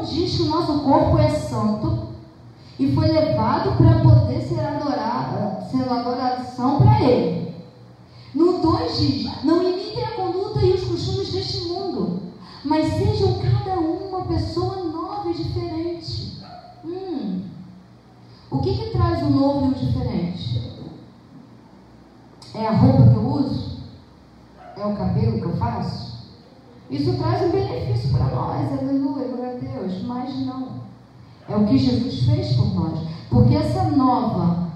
1 diz que o nosso corpo é santo e foi levado para poder ser adorado, ser adoração para Ele. No 2 diz: Não imitem a conduta e os costumes deste mundo, mas sejam cada um uma pessoa nova e diferente. Hum. O que, que traz o novo e o diferente? É a roupa que eu uso? É o cabelo que eu faço? Isso traz um benefício para nós, aleluia, glória a Deus, mas não. É o que Jesus fez por nós. Porque essa nova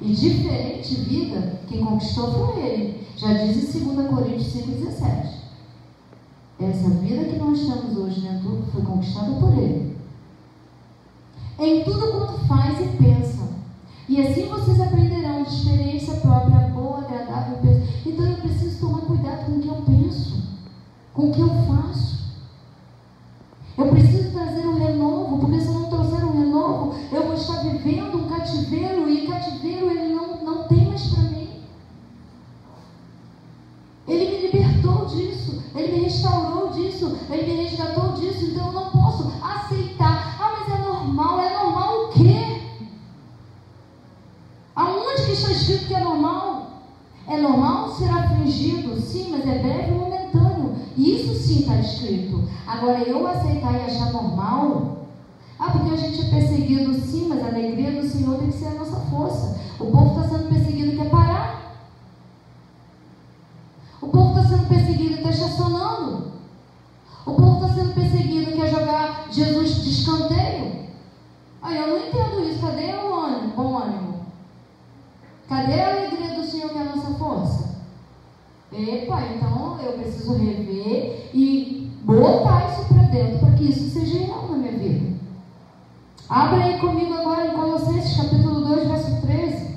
e diferente vida, quem conquistou foi Ele. Já diz em 2 Coríntios 5,17. Essa vida que nós temos hoje dentro né, foi conquistada por Ele. Em tudo quanto faz e pensa. E assim vocês aprenderão de experiência própria, com o que eu faço. Eu preciso trazer um renovo, porque se eu não trouxer um renovo, eu vou estar vivendo um cativeiro e cativeiro ele não, não tem mais para mim. Ele me libertou disso, ele me restaurou disso, ele me resgatou disso, então eu não posso aceitar. Ah, mas é normal, é normal o quê? Aonde que está escrito que é normal? É normal ser afligido, sim, mas é breve momentâneo. Isso sim está escrito. Agora, eu aceitar e achar normal. Ah, porque a gente é perseguido, sim, mas a alegria do Senhor tem que ser a nossa força. O povo está sendo perseguido e quer parar. O povo está sendo perseguido e está estacionando. O povo está sendo perseguido e quer jogar Jesus de escanteio. Aí eu não entendo isso. Cadê o ânimo, bom ânimo? Cadê a alegria do Senhor que é a nossa força? Epa, então eu preciso rever e botar isso para dentro para que isso seja real na minha vida. Abra aí comigo agora em Colossenses capítulo 2, verso 13.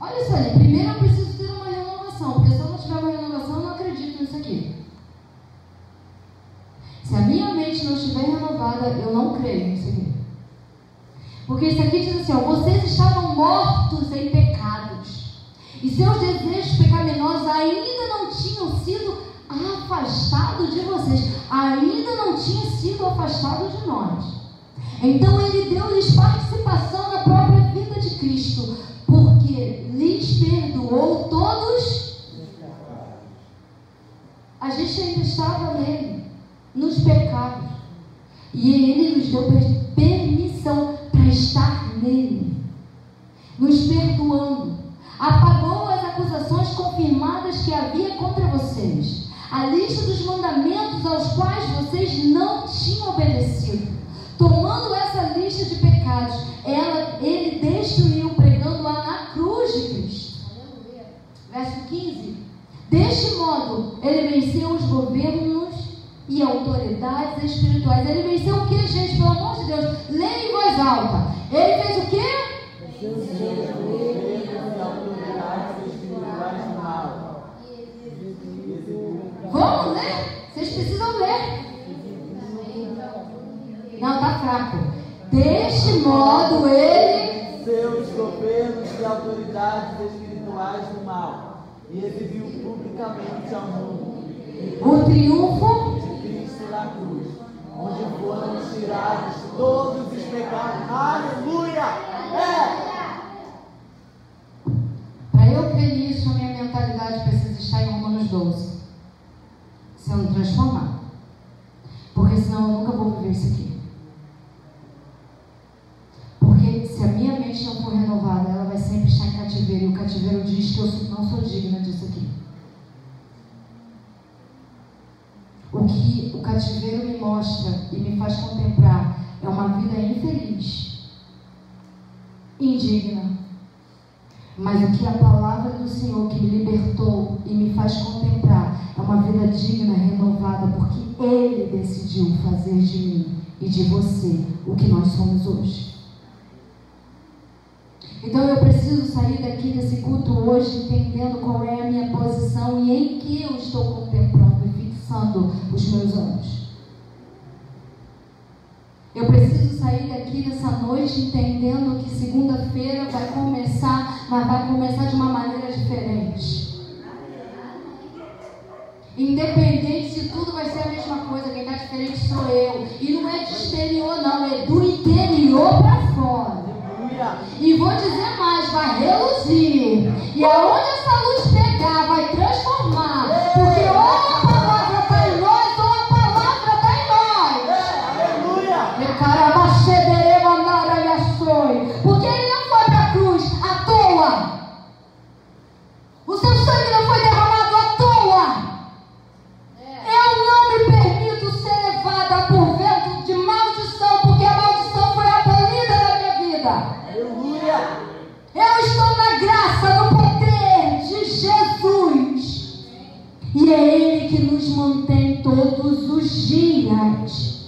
Olha só, primeiro eu preciso ter uma renovação, porque se eu não tiver uma renovação, eu não acredito nisso aqui. Se a minha mente não estiver renovada, eu não creio nisso aqui. Porque isso aqui diz assim: ó, vocês estavam mortos em pecados, e seus desejos pecaminosos ainda não tinham sido afastados de vocês, ainda não tinha sido afastado de nós. Então ele deu-lhes participação na própria vida de Cristo, porque lhes perdoou todos. A gente ainda estava nele, nos pecados, e ele nos deu permissão para estar nele, nos perdoando. Apagou as acusações confirmadas que havia contra vocês, a lista dos mandamentos aos quais vocês não tinham obedecido. Tomando essa lista de pecados, ela, ele destruiu, pregando-a na cruz de Cristo. Verso 15. Deste modo, ele venceu os governos e autoridades espirituais. Ele venceu o que, gente? Pelo amor de Deus, leia em voz alta. Ele fez o quê? Vamos ler? Precisam ler. Não, está fraco. Deste modo ele. Seus governos e autoridades espirituais do mal e exibiu publicamente ao mundo o triunfo de Cristo na cruz, onde foram tirados todos os pecados. Aleluia! É! Para eu crer nisso, a minha mentalidade precisa estar em Romanos 12 sendo transformada. Porque senão eu nunca vou viver isso aqui. Porque se a minha mente não for renovada, ela vai sempre estar em cativeiro. E o cativeiro diz que eu não sou digna disso aqui. O que o cativeiro me mostra e me faz contemplar é uma vida infeliz, indigna. Mas o que a palavra do Senhor que me libertou e me faz contemplar é uma vida digna, renovada, porque Ele decidiu fazer de mim e de você o que nós somos hoje. Então eu preciso sair daqui desse culto hoje entendendo qual é a minha posição e em que eu estou contemplando e fixando os meus olhos. Eu preciso sair daqui nessa noite entendendo que segunda-feira vai começar, mas vai começar de uma maneira diferente. Independente se tudo vai ser a mesma coisa, quem está diferente sou eu. E não é de exterior, não, é do interior para reluzir. E aonde essa luz pegar, vai transformar. Porque ou a palavra está em nós, ou a palavra está em nós. É, aleluia. Meu carabachederê mandara Ele que nos mantém todos os dias.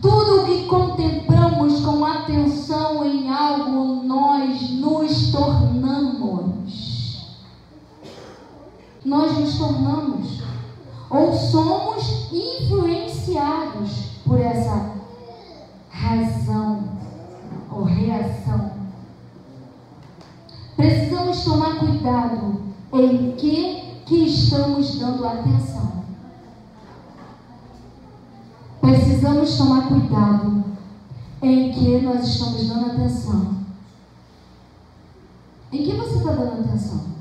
Tudo o que contemplamos com atenção em algo, nós nos tornamos. Nós nos tornamos. Ou somos influenciados por essa razão ou reação. Precisamos tomar cuidado em que que estamos dando atenção. Precisamos tomar cuidado em que nós estamos dando atenção. Em que você está dando atenção?